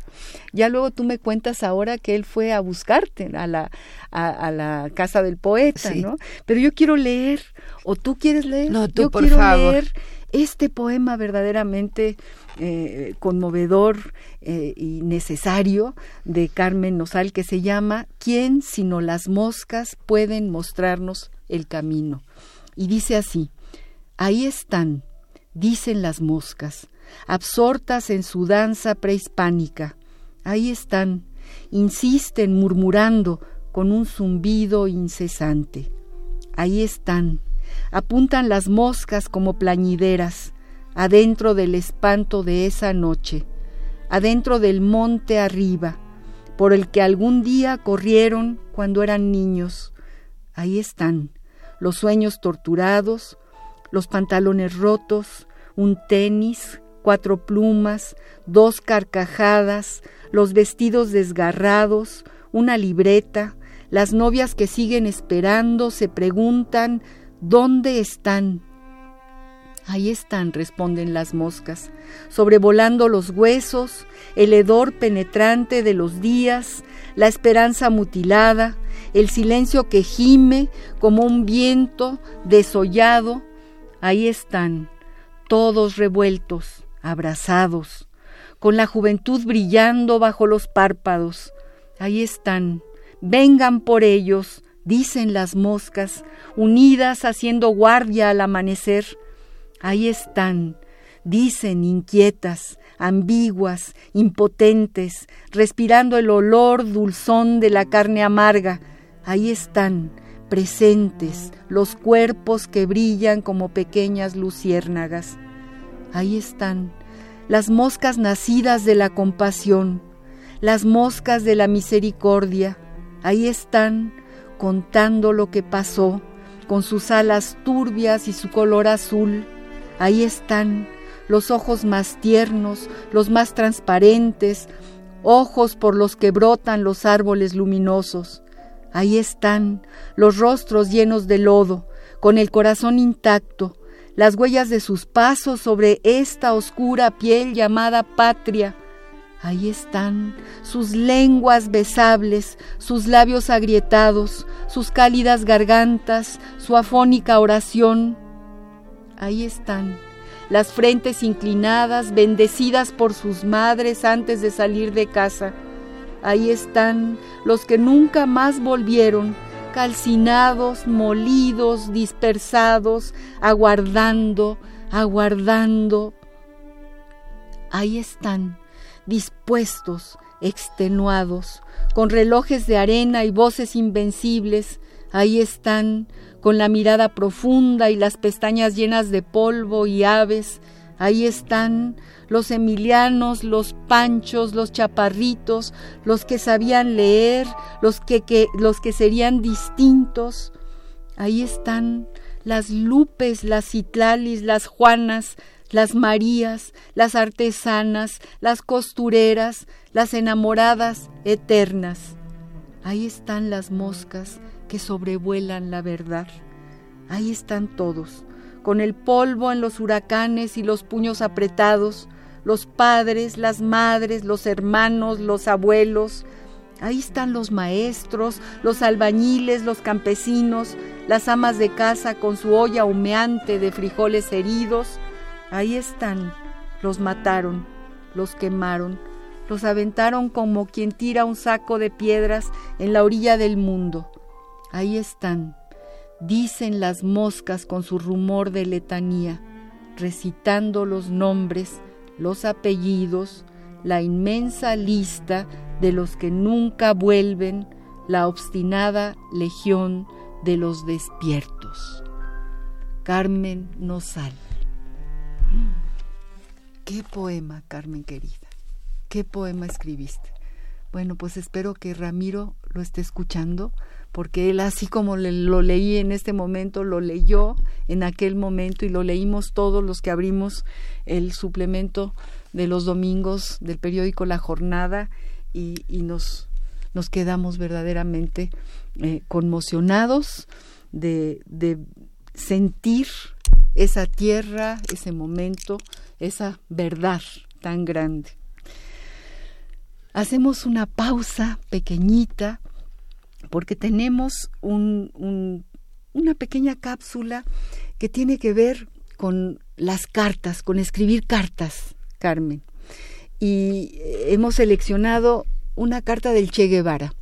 Ya luego tú me cuentas ahora que él fue a buscarte a la, a, la casa del poeta, ¿no? Pero yo quiero leer, o tú quieres leer. No, tú, yo quiero leer este poema verdaderamente eh, conmovedor eh, y necesario de Carmen Nosal que se llama ¿Quién sino las moscas pueden mostrarnos el camino? Y dice así, ahí están dicen las moscas, absortas en su danza prehispánica. Ahí están, insisten murmurando con un zumbido incesante. Ahí están, apuntan las moscas como plañideras, adentro del espanto de esa noche, adentro del monte arriba, por el que algún día corrieron cuando eran niños. Ahí están, los sueños torturados, los pantalones rotos, un tenis, cuatro plumas, dos carcajadas, los vestidos desgarrados, una libreta, las novias que siguen esperando se preguntan ¿dónde están? Ahí están, responden las moscas, sobrevolando los huesos, el hedor penetrante de los días, la esperanza mutilada, el silencio que gime como un viento desollado. Ahí están, todos revueltos, abrazados, con la juventud brillando bajo los párpados. Ahí están, vengan por ellos, dicen las moscas, unidas haciendo guardia al amanecer. Ahí están, dicen inquietas, ambiguas, impotentes, respirando el olor dulzón de la carne amarga. Ahí están, presentes, los cuerpos que brillan como pequeñas luciérnagas. Ahí están, las moscas nacidas de la compasión, las moscas de la misericordia. Ahí están, contando lo que pasó, con sus alas turbias y su color azul Ahí están los ojos más tiernos, los más transparentes, ojos por los que brotan los árboles luminosos. Ahí están los rostros llenos de lodo, con el corazón intacto, las huellas de sus pasos sobre esta oscura piel llamada patria. Ahí están sus lenguas besables, sus labios agrietados, sus cálidas gargantas, su afónica oración, ahí están, las frentes inclinadas, bendecidas por sus madres antes de salir de casa. Ahí están los que nunca más volvieron, calcinados, molidos, dispersados, aguardando, aguardando. Ahí están, dispuestos, extenuados, con relojes de arena y voces invencibles. Ahí están, con la mirada profunda y las pestañas llenas de polvo y aves. Ahí están los emilianos, los panchos, los chaparritos, los que sabían leer, los que, los que serían distintos. Ahí están las lupes, las citlalis, las juanas, las marías, las artesanas, las costureras, las enamoradas eternas. Ahí están las moscas, que sobrevuelan la verdad. Ahí están todos, con el polvo en los huracanes y los puños apretados, los padres, las madres, los hermanos, los abuelos. Ahí están los maestros, los albañiles, los campesinos, las amas de casa con su olla humeante de frijoles heridos. Ahí están, los mataron, los quemaron, los aventaron como quien tira un saco de piedras en la orilla del mundo. Ahí están, dicen las moscas con su rumor de letanía, recitando los nombres, los apellidos, la inmensa lista de los que nunca vuelven, la obstinada legión de los despiertos. Carmen Nosal. Qué poema, Carmen querida. Qué poema escribiste. Bueno, pues espero que Ramiro lo esté escuchando porque él así como lo leí en este momento, lo leyó en aquel momento y lo leímos todos los que abrimos el suplemento de los domingos del periódico La Jornada y, nos, quedamos verdaderamente eh, conmocionados de sentir esa tierra, ese momento, esa verdad tan grande. Hacemos una pausa pequeñita porque tenemos una pequeña cápsula que tiene que ver con las cartas, con escribir cartas, Carmen. Y hemos seleccionado una carta del Che Guevara.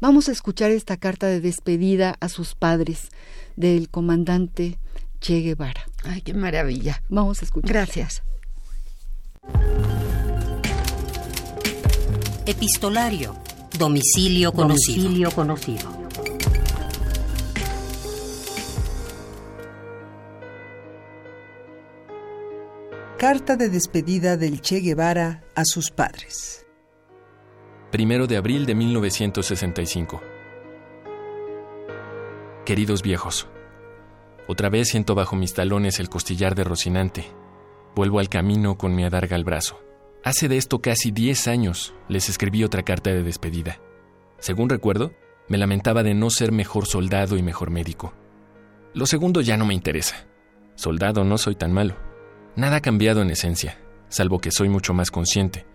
Vamos a escuchar esta carta de despedida a sus padres del comandante Che Guevara. Ay, qué maravilla. Vamos a escuchar. Gracias. Epistolario Domicilio conocido. conocido. Carta de despedida del Che Guevara a sus padres. Primero de abril de 1965. Queridos viejos, Otra vez siento bajo mis talones el costillar de Rocinante. Vuelvo al camino con mi adarga al brazo. Hace de esto casi 10 años les escribí otra carta de despedida. Según recuerdo, me lamentaba de no ser mejor soldado y mejor médico. Lo segundo ya no me interesa. Soldado no soy tan malo. Nada ha cambiado en esencia, salvo que soy mucho más consciente.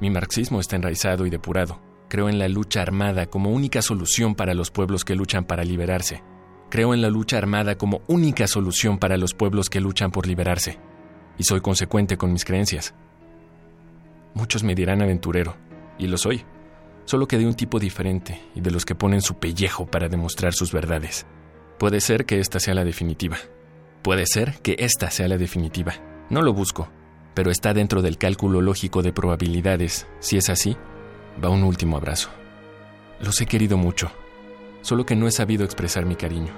Mi marxismo está enraizado y depurado. Creo en la lucha armada como única solución para los pueblos que luchan para liberarse. Creo en la lucha armada como única solución para los pueblos que luchan por liberarse. Y soy consecuente con mis creencias. Muchos me dirán aventurero, y lo soy, solo que de un tipo diferente y de los que ponen su pellejo para demostrar sus verdades. Puede ser que esta sea la definitiva. Puede ser que esta sea la definitiva. No lo busco, pero está dentro del cálculo lógico de probabilidades. Si es así, va un último abrazo. Los he querido mucho, solo que no he sabido expresar mi cariño.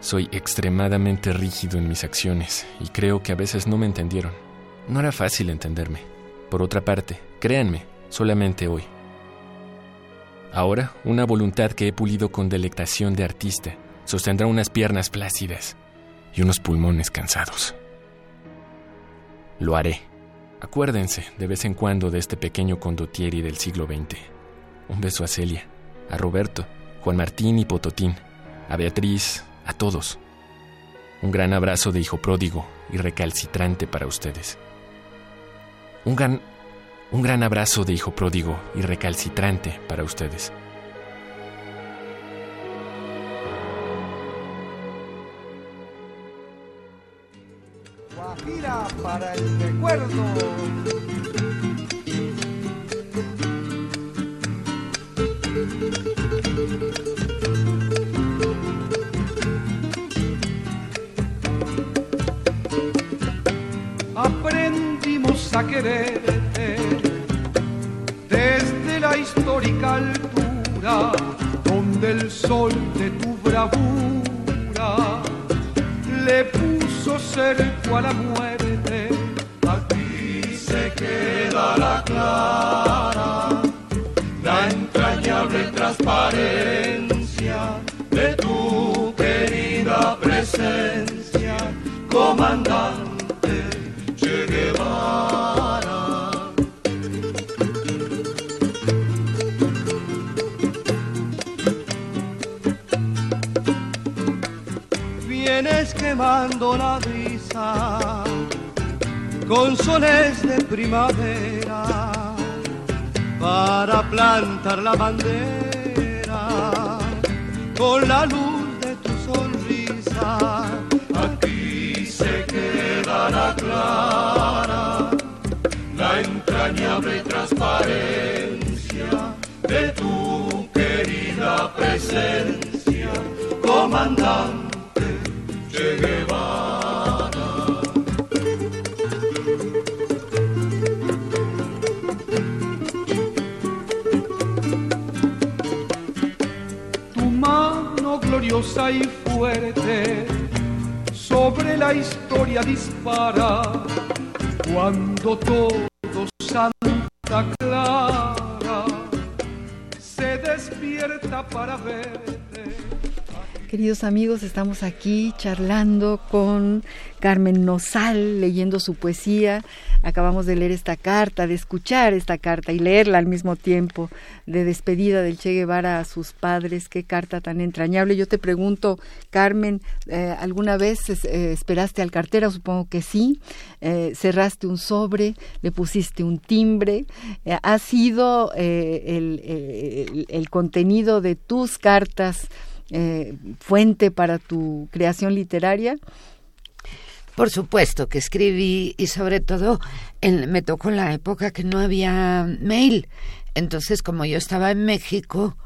Soy extremadamente rígido en mis acciones y creo que a veces no me entendieron. No era fácil entenderme. Por otra parte, créanme, solamente hoy. Ahora, una voluntad que he pulido con delectación de artista sostendrá unas piernas plácidas y unos pulmones cansados. Lo haré. Acuérdense de vez en cuando de este pequeño condottieri del siglo XX. Un beso a Celia, a Roberto, Juan Martín y Pototín, a Beatriz, a todos. Un gran abrazo de hijo pródigo y recalcitrante para ustedes. Un gran, un gran abrazo de hijo pródigo y recalcitrante para ustedes. Guajira para el recuerdo. Bravura le puso cerco a la muerte. La brisa con soles de primavera para plantar la bandera con la luz de tu sonrisa. Aquí se quedará clara la entrañable transparencia de tu querida presencia, comandante y fuerte sobre la historia dispara cuando todo Amigos, estamos aquí charlando con Carmen Nosal, leyendo su poesía. Acabamos de leer esta carta, de escuchar esta carta y leerla al mismo tiempo, de despedida del Che Guevara a sus padres. Qué carta tan entrañable. Yo te pregunto, Carmen, eh, ¿alguna vez eh, esperaste al cartero? Supongo que sí. Eh, cerraste un sobre, le pusiste un timbre. ¿Ha sido el contenido de tus cartas? Eh, fuente para tu creación literaria? Por supuesto que escribí y sobre todo en, me tocó la época que no había mail. Entonces, como yo estaba en México,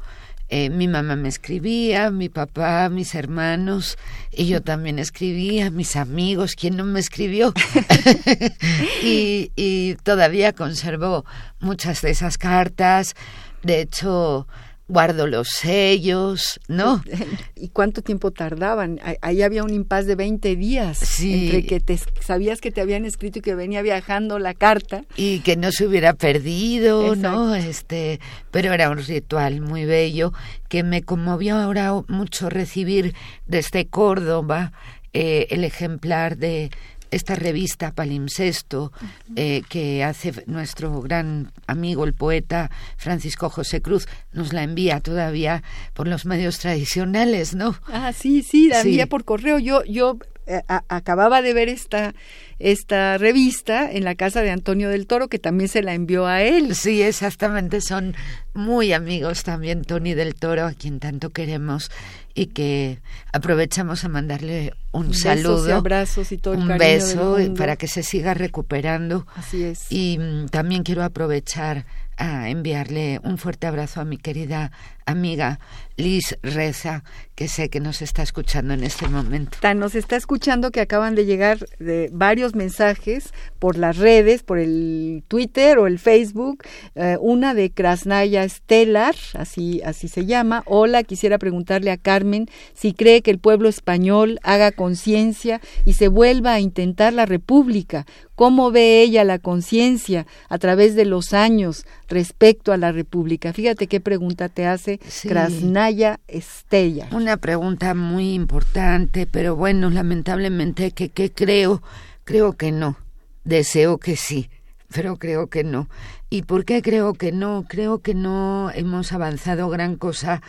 eh, mi mamá me escribía, mi papá, mis hermanos, y yo también escribía, mis amigos, ¿quién no me escribió? y, y todavía conservo muchas de esas cartas. De hecho, guardo los sellos, ¿no? ¿Y cuánto tiempo tardaban? Ahí había un impas de 20 días Sí. entre que te sabías que te habían escrito y que venía viajando la carta. y que no se hubiera perdido, Exacto. ¿no? Este, pero era un ritual muy bello que me conmovió ahora mucho recibir desde Córdoba eh, el ejemplar de esta revista Palimpsesto eh, que hace nuestro gran amigo el poeta Francisco José Cruz nos la envía todavía por los medios tradicionales, ¿no? Ah, sí, sí, la envía por correo. Yo yo eh, acababa de ver esta esta revista en la casa de Antonio del Toro, que también se la envió a él. Sí, exactamente, son muy amigos también Tony del Toro, a quien tanto queremos y que aprovechamos a mandarle un saludo, y abrazos y todo el un beso para que se siga recuperando. Así es. Y mm, también quiero aprovechar a enviarle un fuerte abrazo a mi querida amiga Liz Reza, que sé que nos está escuchando en este momento. Nos está escuchando que acaban de llegar de varios mensajes por las redes, por el Twitter o el Facebook. Eh, una de Krasnaya Stellar, así, así se llama. Hola, quisiera preguntarle a Carmen si cree que el pueblo español haga conciencia y se vuelva a intentar la república. ¿Cómo ve ella la conciencia a través de los años respecto a la república? Fíjate qué pregunta te hace Krasnaya Estella. Una pregunta muy importante, pero bueno, lamentablemente que, que creo, creo que no. Deseo que sí, pero creo que no. ¿Y por qué creo que no? Creo que no hemos avanzado gran cosa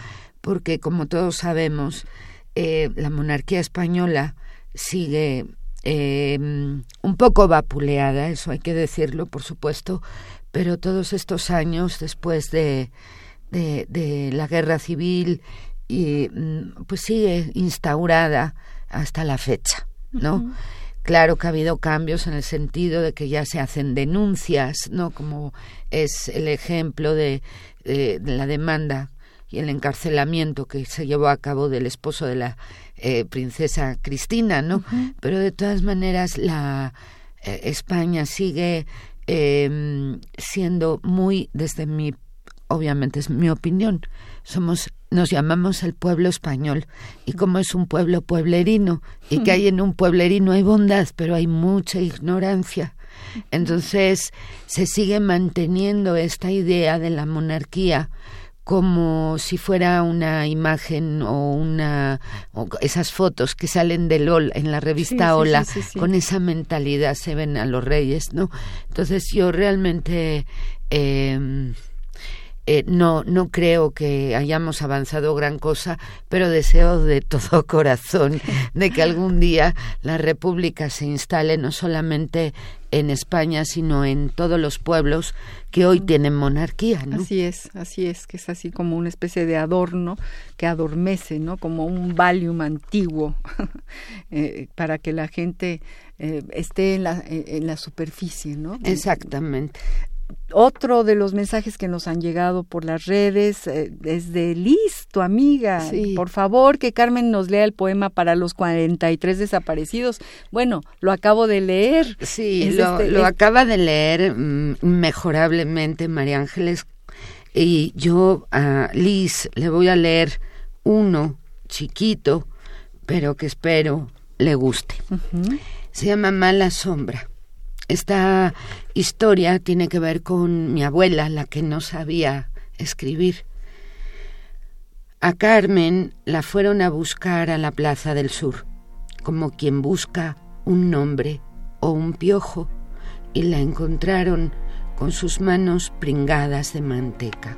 porque, como todos sabemos, eh, la monarquía española sigue eh, un poco vapuleada, eso hay que decirlo, por supuesto, pero todos estos años después de de, la guerra civil y mm, pues sigue instaurada hasta la fecha, ¿no? Claro que ha habido cambios en el sentido de que ya se hacen denuncias, ¿no? Como es el ejemplo de, la demanda y el encarcelamiento que se llevó a cabo del esposo de la eh, princesa Cristina, ¿no? Pero de todas maneras la eh, España sigue em, siendo muy, desde mi obviamente es mi opinión, somos nos llamamos el pueblo español y como es un pueblo pueblerino y que hay en un pueblerino hay bondad, pero hay mucha ignorancia. Entonces se sigue manteniendo esta idea de la monarquía como si fuera una imagen o una esas fotos que salen de LOL en la revista Hola con esa mentalidad se ven a los reyes, ¿no? Entonces yo realmente eh, eh, no, no creo que hayamos avanzado gran cosa, pero deseo de todo corazón de que algún día la República se instale no solamente en España, sino en todos los pueblos que hoy tienen monarquía. ¿no? Así es, así es, que es así como una especie de adorno que adormece, ¿no? Como un valium antiguo eh, para que la gente eh, esté en la, en la superficie, ¿no? Exactamente otro de los mensajes que nos han llegado por las redes eh, es de Liz, tu amiga. Por favor, que Carmen nos lea el poema para los 43 desaparecidos. Bueno, lo acabo de leer. Sí, lo, este, acaba de leer mm, mejorablemente María Ángeles. Y yo a Liz le voy a leer uno chiquito, pero que espero le guste. Se llama Mala Sombra. Esta historia tiene que ver con mi abuela, la que no sabía escribir. A Carmen la fueron a buscar a la Plaza del Sur, como quien busca un nombre o un piojo, y la encontraron con sus manos pringadas de manteca.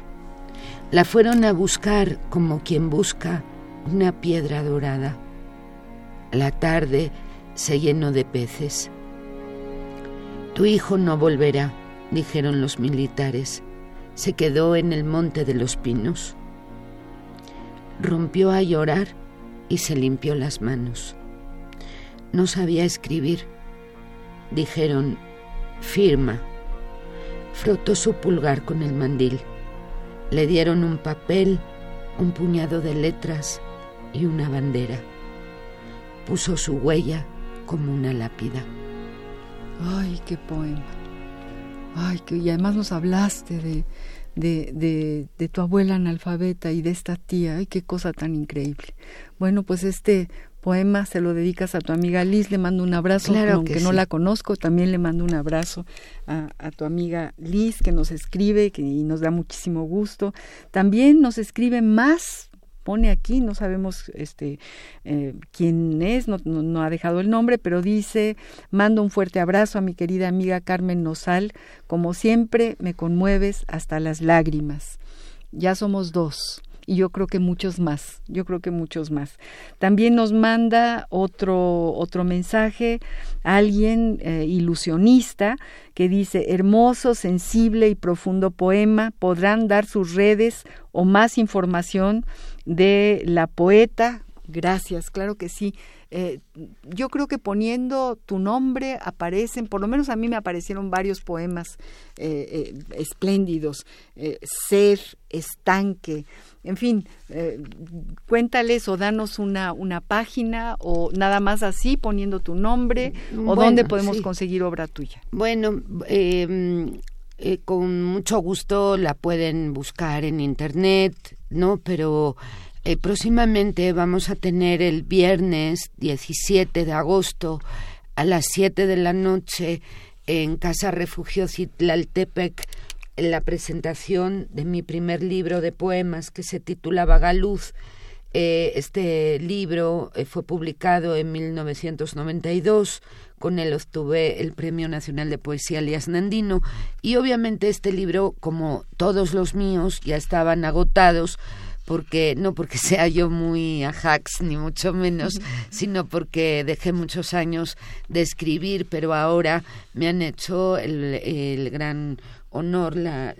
La fueron a buscar como quien busca una piedra dorada. La tarde se llenó de peces. Tu hijo no volverá, dijeron los militares. Se quedó en el monte de los pinos. Rompió a llorar y se limpió las manos. No sabía escribir. Dijeron, firma. Frotó su pulgar con el mandil. Le dieron un papel, un puñado de letras y una bandera. Puso su huella como una lápida. Ay, qué poema. Ay, que y además nos hablaste de, de, de, tu abuela analfabeta y de esta tía. Ay, qué cosa tan increíble. Bueno, pues este poema se lo dedicas a tu amiga Liz, le mando un abrazo, aunque no la conozco, también le mando un abrazo a, a tu amiga Liz que nos escribe que, y nos da muchísimo gusto. También nos escribe más pone aquí, no sabemos este eh, quién es, no, ha dejado el nombre, pero dice, mando un fuerte abrazo a mi querida amiga Carmen Nosal, como siempre me conmueves hasta las lágrimas. Ya somos dos y yo creo que muchos más, yo creo que muchos más. También nos manda otro, otro mensaje alguien eh, ilusionista que dice, hermoso, sensible y profundo poema, podrán dar sus redes o más información de la poeta. Gracias, claro que sí. Eh, yo creo que poniendo tu nombre aparecen, por lo menos a mí me aparecieron varios poemas eh, espléndidos, Ser, Estanque, en fin, eh, cuéntales o danos una, una página o nada más así poniendo tu nombre o dónde podemos conseguir obra tuya. Bueno, em, eh, con mucho gusto la pueden buscar en internet, ¿no? Pero eh, próximamente vamos a tener el viernes 17 de agosto a las 7 de la noche en Casa Refugio Citlaltepec la presentación de mi primer libro de poemas que se titula Vagaluz. Eh, este libro eh, fue publicado en 1992, con él obtuve el Premio Nacional de Poesía Elias Nandino. Y obviamente este libro, como todos los míos, ya estaban agotados porque no porque sea yo muy a hacks ni mucho menos, sino porque dejé muchos años de escribir, pero ahora me han hecho el, el gran honor la,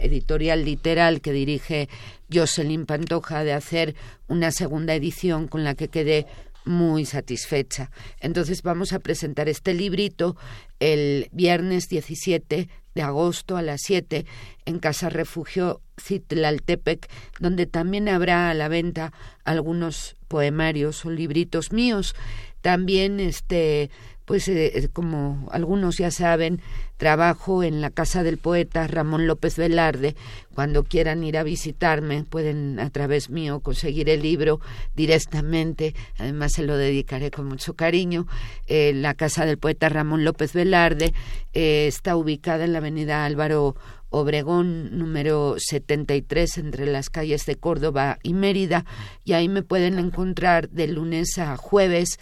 editorial literal que dirige Jocelyn Pantoja de hacer una segunda edición con la que quedé muy satisfecha. Entonces vamos a presentar este librito el viernes 17 de agosto a las 7 en Casa Refugio Citlaltepec, donde también habrá a la venta algunos poemarios o libritos míos. También este pues eh, eh, como algunos ya saben, trabajo en la casa del poeta Ramón López Velarde. Cuando quieran ir a visitarme, pueden a través mío conseguir el libro directamente. Además, se lo dedicaré con mucho cariño. Eh, la casa del poeta Ramón López Velarde está ubicada en la avenida Álvaro Obregón número 73 entre las calles de Córdoba y Mérida y ahí me pueden encontrar de lunes a jueves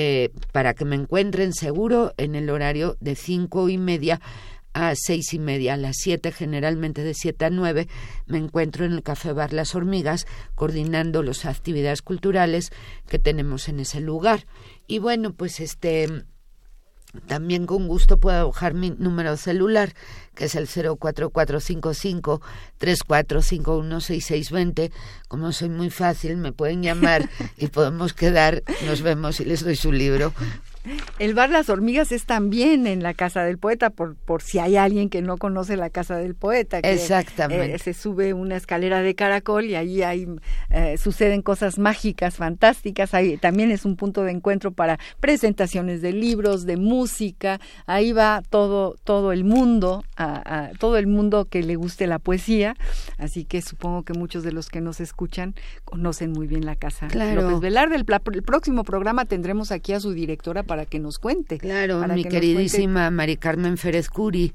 eh, para que me encuentren seguro en el horario de cinco y media a seis y media, a las siete, generalmente de siete a nueve, me encuentro en el Café Bar Las Hormigas coordinando las actividades culturales que tenemos en ese lugar. Y bueno, pues este también con gusto puedo dejar mi número celular, que es el 04455 34516620. Como soy muy fácil, me pueden llamar y podemos quedar, nos vemos y les doy su libro el bar Las Hormigas es también en la Casa del Poeta, por, por si hay alguien que no conoce la Casa del Poeta. Que, Exactamente. Eh, se sube una escalera de caracol y ahí hay, eh, suceden cosas mágicas, fantásticas. Ahí también es un punto de encuentro para presentaciones de libros, de música. Ahí va todo, todo el mundo, a, todo el mundo que le guste la poesía. Así que supongo que muchos de los que nos escuchan conocen muy bien la Casa claro. López Velarde. El, el próximo programa tendremos aquí a su directora para que nos cuente. Claro, mi queridísima Mari Carmen Férez Curi,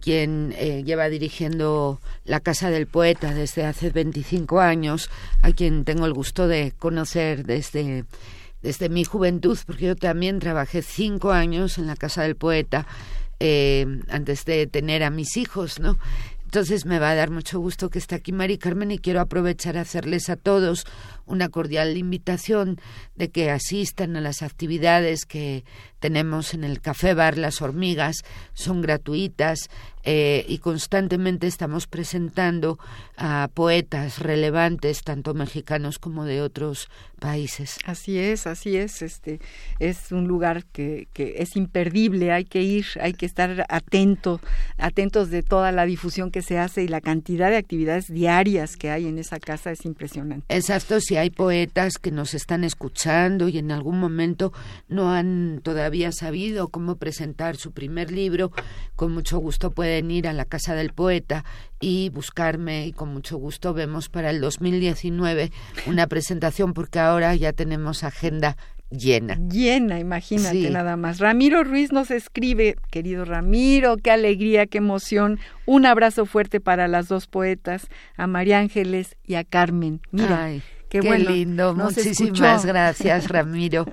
quien eh, lleva dirigiendo la Casa del Poeta desde hace 25 años, a quien tengo el gusto de conocer desde, desde mi juventud, porque yo también trabajé cinco años en la Casa del Poeta. Eh, antes de tener a mis hijos, ¿no? Entonces me va a dar mucho gusto que esté aquí Mari Carmen y quiero aprovechar a hacerles a todos una cordial invitación de que asistan a las actividades que tenemos en el Café Bar Las Hormigas, son gratuitas eh, y constantemente estamos presentando a poetas relevantes, tanto mexicanos como de otros países. Así es, así es. Este es un lugar que, que es imperdible, hay que ir, hay que estar atento, atentos de toda la difusión que se hace y la cantidad de actividades diarias que hay en esa casa es impresionante. Exacto, si hay poetas que nos están escuchando y en algún momento no han todavía sabido cómo presentar su primer libro, con mucho gusto pueden ir a la Casa del Poeta y buscarme y con mucho gusto vemos para el 2019 una presentación porque ahora ya tenemos agenda llena. Llena, imagínate nada más. Ramiro Ruiz nos escribe, querido Ramiro, qué alegría, qué emoción. Un abrazo fuerte para las dos poetas, a María Ángeles y a Carmen. Mira, Qué, Qué lindo, muchísimas gracias Ramiro.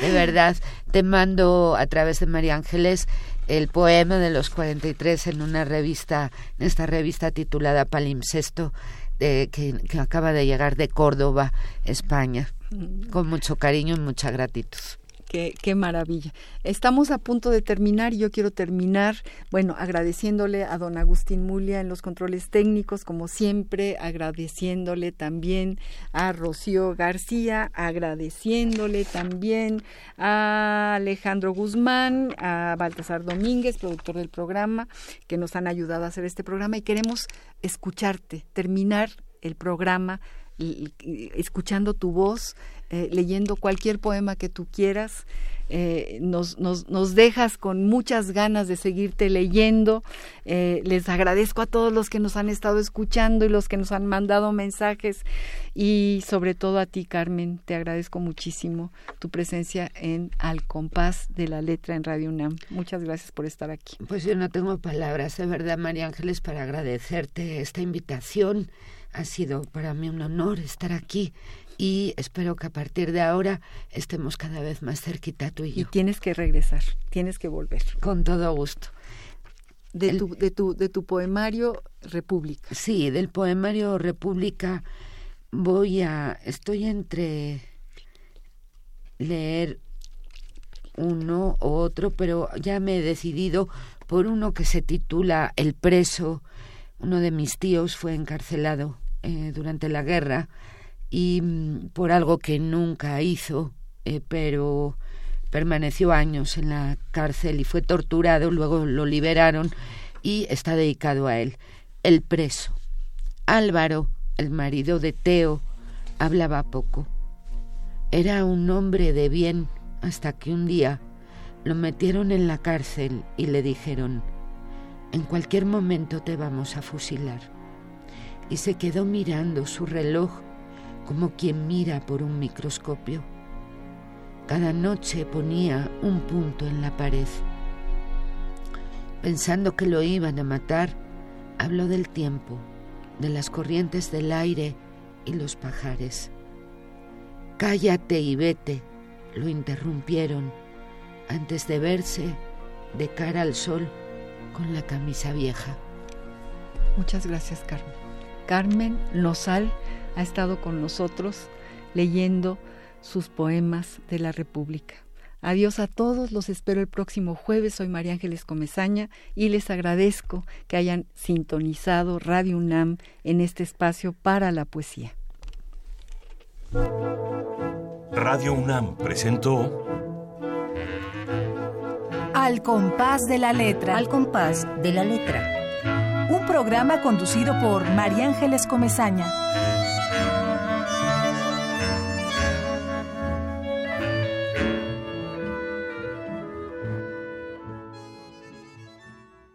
De verdad, te mando a través de María Ángeles el poema de los 43 en una revista, en esta revista titulada Palimpsesto, de, que, que acaba de llegar de Córdoba, España, con mucho cariño y mucha gratitud. Qué, maravilla. Estamos a punto de terminar y yo quiero terminar, bueno, agradeciéndole a don Agustín Mulia en los controles técnicos, como siempre, agradeciéndole también a Rocío García, agradeciéndole también a Alejandro Guzmán, a Baltasar Domínguez, productor del programa, que nos han ayudado a hacer este programa y queremos escucharte, terminar el programa escuchando tu voz, eh, leyendo cualquier poema que tú quieras. Eh, nos, nos, nos, dejas con muchas ganas de seguirte leyendo. Eh, les agradezco a todos los que nos han estado escuchando y los que nos han mandado mensajes y sobre todo a ti, Carmen, te agradezco muchísimo tu presencia en Al Compás de la Letra en Radio UNAM. Muchas gracias por estar aquí. Pues yo no tengo palabras, de verdad, María Ángeles, para agradecerte esta invitación. Ha sido para mí un honor estar aquí y espero que a partir de ahora estemos cada vez más cerquita tú y yo. Y tienes que regresar, tienes que volver. Con todo gusto. De, El, tu, de, tu, de tu poemario República. Sí, del poemario República voy a... Estoy entre leer uno u otro, pero ya me he decidido por uno que se titula El preso. Uno de mis tíos fue encarcelado eh, durante la guerra y mm, por algo que nunca hizo, eh, pero permaneció años en la cárcel y fue torturado, luego lo liberaron y está dedicado a él. El preso. Álvaro, el marido de Teo, hablaba poco. Era un hombre de bien hasta que un día lo metieron en la cárcel y le dijeron, en cualquier momento te vamos a fusilar. Y se quedó mirando su reloj como quien mira por un microscopio. Cada noche ponía un punto en la pared. Pensando que lo iban a matar, habló del tiempo, de las corrientes del aire y los pajares. Cállate y vete, lo interrumpieron antes de verse de cara al sol con la camisa vieja. Muchas gracias, Carmen. Carmen Lozal ha estado con nosotros leyendo sus poemas de la República. Adiós a todos, los espero el próximo jueves. Soy María Ángeles Comezaña y les agradezco que hayan sintonizado Radio UNAM en este espacio para la poesía. Radio UNAM presentó Al compás de la letra. Al compás de la letra. Un programa conducido por María Ángeles Comezaña.